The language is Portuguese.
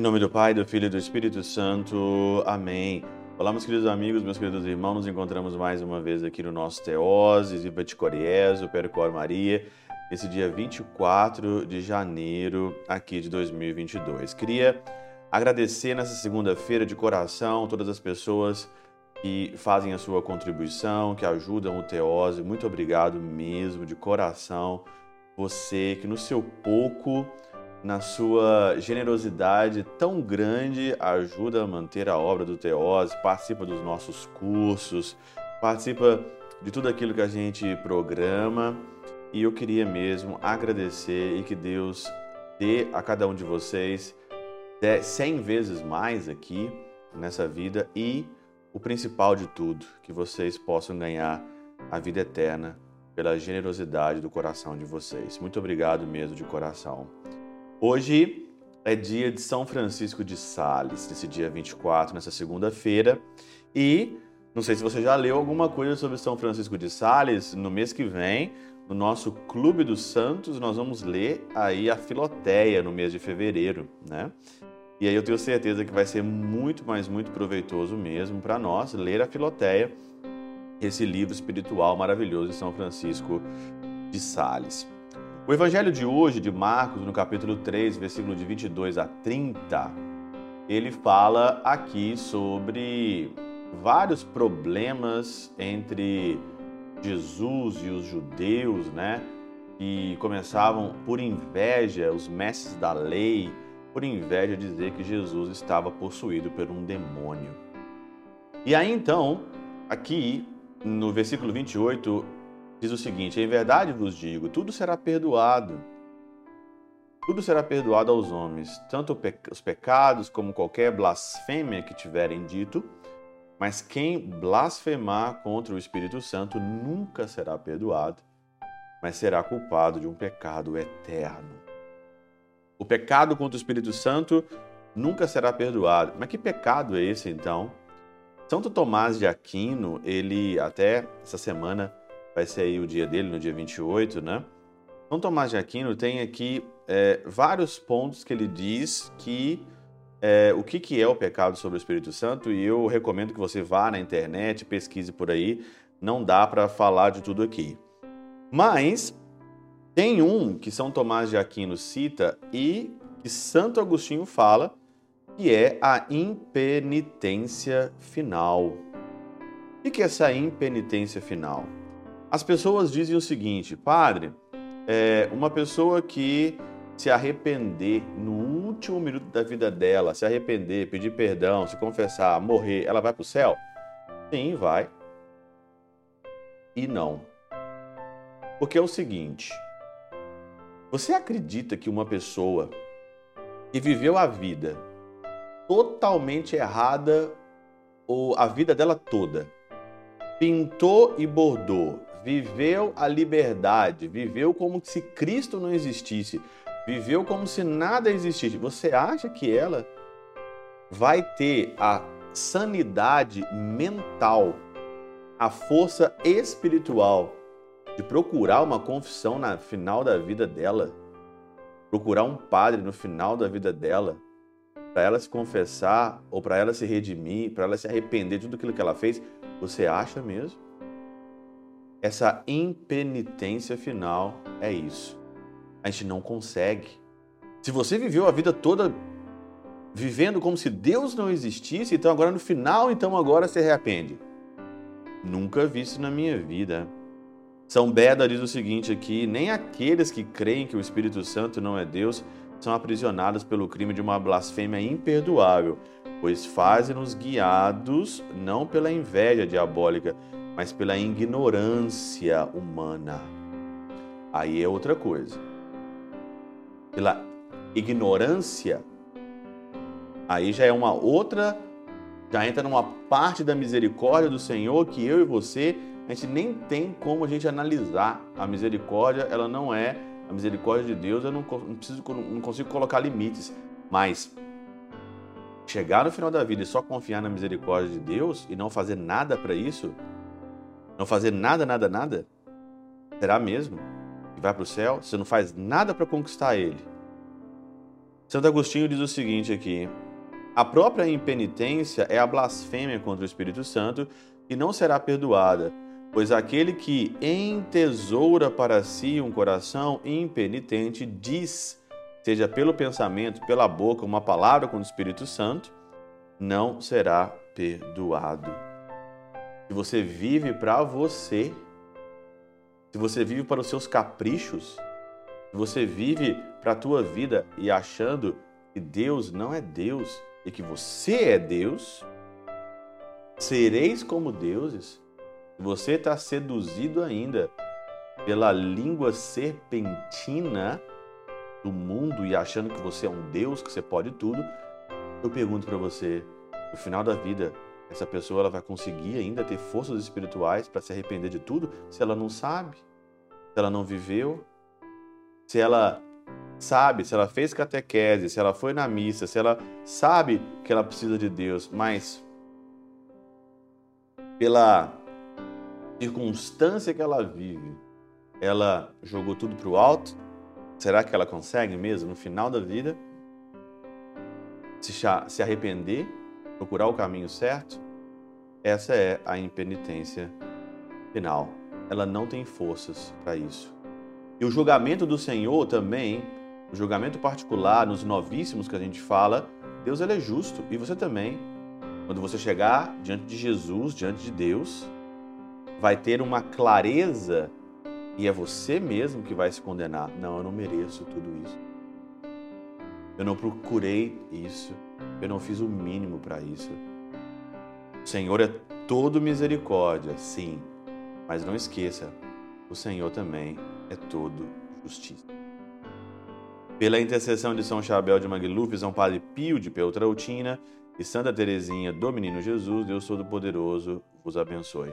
Em nome do Pai, do Filho e do Espírito Santo. Amém. Olá, meus queridos amigos, meus queridos irmãos, nos encontramos mais uma vez aqui no nosso Teoses, Viva de Coriés, o Percor Maria, esse dia 24 de janeiro aqui de 2022. Queria agradecer nessa segunda-feira de coração todas as pessoas que fazem a sua contribuição, que ajudam o Teose. Muito obrigado mesmo, de coração. Você que no seu pouco na sua generosidade tão grande, ajuda a manter a obra do Teose, participa dos nossos cursos, participa de tudo aquilo que a gente programa. E eu queria mesmo agradecer e que Deus dê a cada um de vocês cem vezes mais aqui nessa vida e o principal de tudo, que vocês possam ganhar a vida eterna pela generosidade do coração de vocês. Muito obrigado mesmo de coração. Hoje é dia de São Francisco de Sales, nesse dia 24, nessa segunda-feira. E não sei se você já leu alguma coisa sobre São Francisco de Sales. No mês que vem, no nosso Clube dos Santos, nós vamos ler aí a Filoteia no mês de fevereiro, né? E aí eu tenho certeza que vai ser muito, mas muito proveitoso mesmo para nós ler a Filoteia, esse livro espiritual maravilhoso de São Francisco de Sales. O evangelho de hoje, de Marcos, no capítulo 3, versículo de 22 a 30, ele fala aqui sobre vários problemas entre Jesus e os judeus, né? Que começavam por inveja, os mestres da lei, por inveja dizer que Jesus estava possuído por um demônio. E aí então, aqui no versículo 28, diz o seguinte: Em verdade vos digo, tudo será perdoado. Tudo será perdoado aos homens, tanto os pecados como qualquer blasfêmia que tiverem dito, mas quem blasfemar contra o Espírito Santo nunca será perdoado, mas será culpado de um pecado eterno. O pecado contra o Espírito Santo nunca será perdoado. Mas que pecado é esse então? Santo Tomás de Aquino, ele até essa semana vai ser aí o dia dele, no dia 28, né? São Tomás de Aquino tem aqui é, vários pontos que ele diz que é, o que, que é o pecado sobre o Espírito Santo e eu recomendo que você vá na internet, pesquise por aí, não dá para falar de tudo aqui. Mas tem um que São Tomás de Aquino cita e que Santo Agostinho fala, que é a impenitência final. O que é essa impenitência final? As pessoas dizem o seguinte, padre, é uma pessoa que se arrepender no último minuto da vida dela, se arrepender, pedir perdão, se confessar, morrer, ela vai para o céu? Sim, vai. E não. Porque é o seguinte: você acredita que uma pessoa que viveu a vida totalmente errada, ou a vida dela toda, pintou e bordou, viveu a liberdade, viveu como se Cristo não existisse, viveu como se nada existisse. Você acha que ela vai ter a sanidade mental, a força espiritual de procurar uma confissão na final da vida dela, procurar um padre no final da vida dela, para ela se confessar ou para ela se redimir, para ela se arrepender de tudo aquilo que ela fez? Você acha mesmo? Essa impenitência final é isso. A gente não consegue. Se você viveu a vida toda vivendo como se Deus não existisse, então agora no final, então agora se arrepende. Nunca vi isso na minha vida. São Beda diz o seguinte aqui: nem aqueles que creem que o Espírito Santo não é Deus são aprisionados pelo crime de uma blasfêmia imperdoável, pois fazem-nos guiados não pela inveja diabólica, mas pela ignorância humana. Aí é outra coisa. Pela ignorância, aí já é uma outra, já entra numa parte da misericórdia do Senhor que eu e você, a gente nem tem como a gente analisar. A misericórdia, ela não é a misericórdia de Deus, eu não, não, preciso, não consigo colocar limites, mas chegar no final da vida e só confiar na misericórdia de Deus e não fazer nada para isso, Não fazer nada, nada, nada? Será mesmo? Que vai para o céu? Você não faz nada para conquistar ele. Santo Agostinho diz o seguinte aqui: a própria impenitência é a blasfêmia contra o Espírito Santo e não será perdoada, pois aquele que entesoura para si um coração impenitente diz, seja pelo pensamento, pela boca, uma palavra com o Espírito Santo, não será perdoado. Se você vive para você, se você vive para os seus caprichos, se você vive para a tua vida e achando que Deus não é Deus, e que você é Deus, sereis como deuses. Você está seduzido ainda pela língua serpentina do mundo e achando que você é um Deus, que você pode tudo. Eu pergunto para você, no final da vida, essa pessoa ela vai conseguir ainda ter forças espirituais para se arrepender de tudo se ela não sabe, se ela não viveu, se ela sabe, se ela fez catequese, se ela foi na missa, se ela sabe que ela precisa de Deus, mas pela circunstância que ela vive, ela jogou tudo para o alto? Será que ela consegue mesmo, no final da vida, se arrepender, procurar o caminho certo? Essa é a impenitência final. Ela não tem forças para isso. E o julgamento do Senhor também o julgamento particular, nos novíssimos que a gente fala, Deus ele é justo. E você também, quando você chegar diante de Jesus, diante de Deus, vai ter uma clareza e é você mesmo que vai se condenar. Não, eu não mereço tudo isso. Eu não procurei isso. Eu não fiz o mínimo para isso. O Senhor é todo misericórdia, sim. Mas não esqueça, o Senhor também é todo justiça. Pela intercessão de São Chabel de Magluf, São Padre Pio de Peltrautina e Santa Teresinha do Menino Jesus, Deus Todo-Poderoso vos abençoe.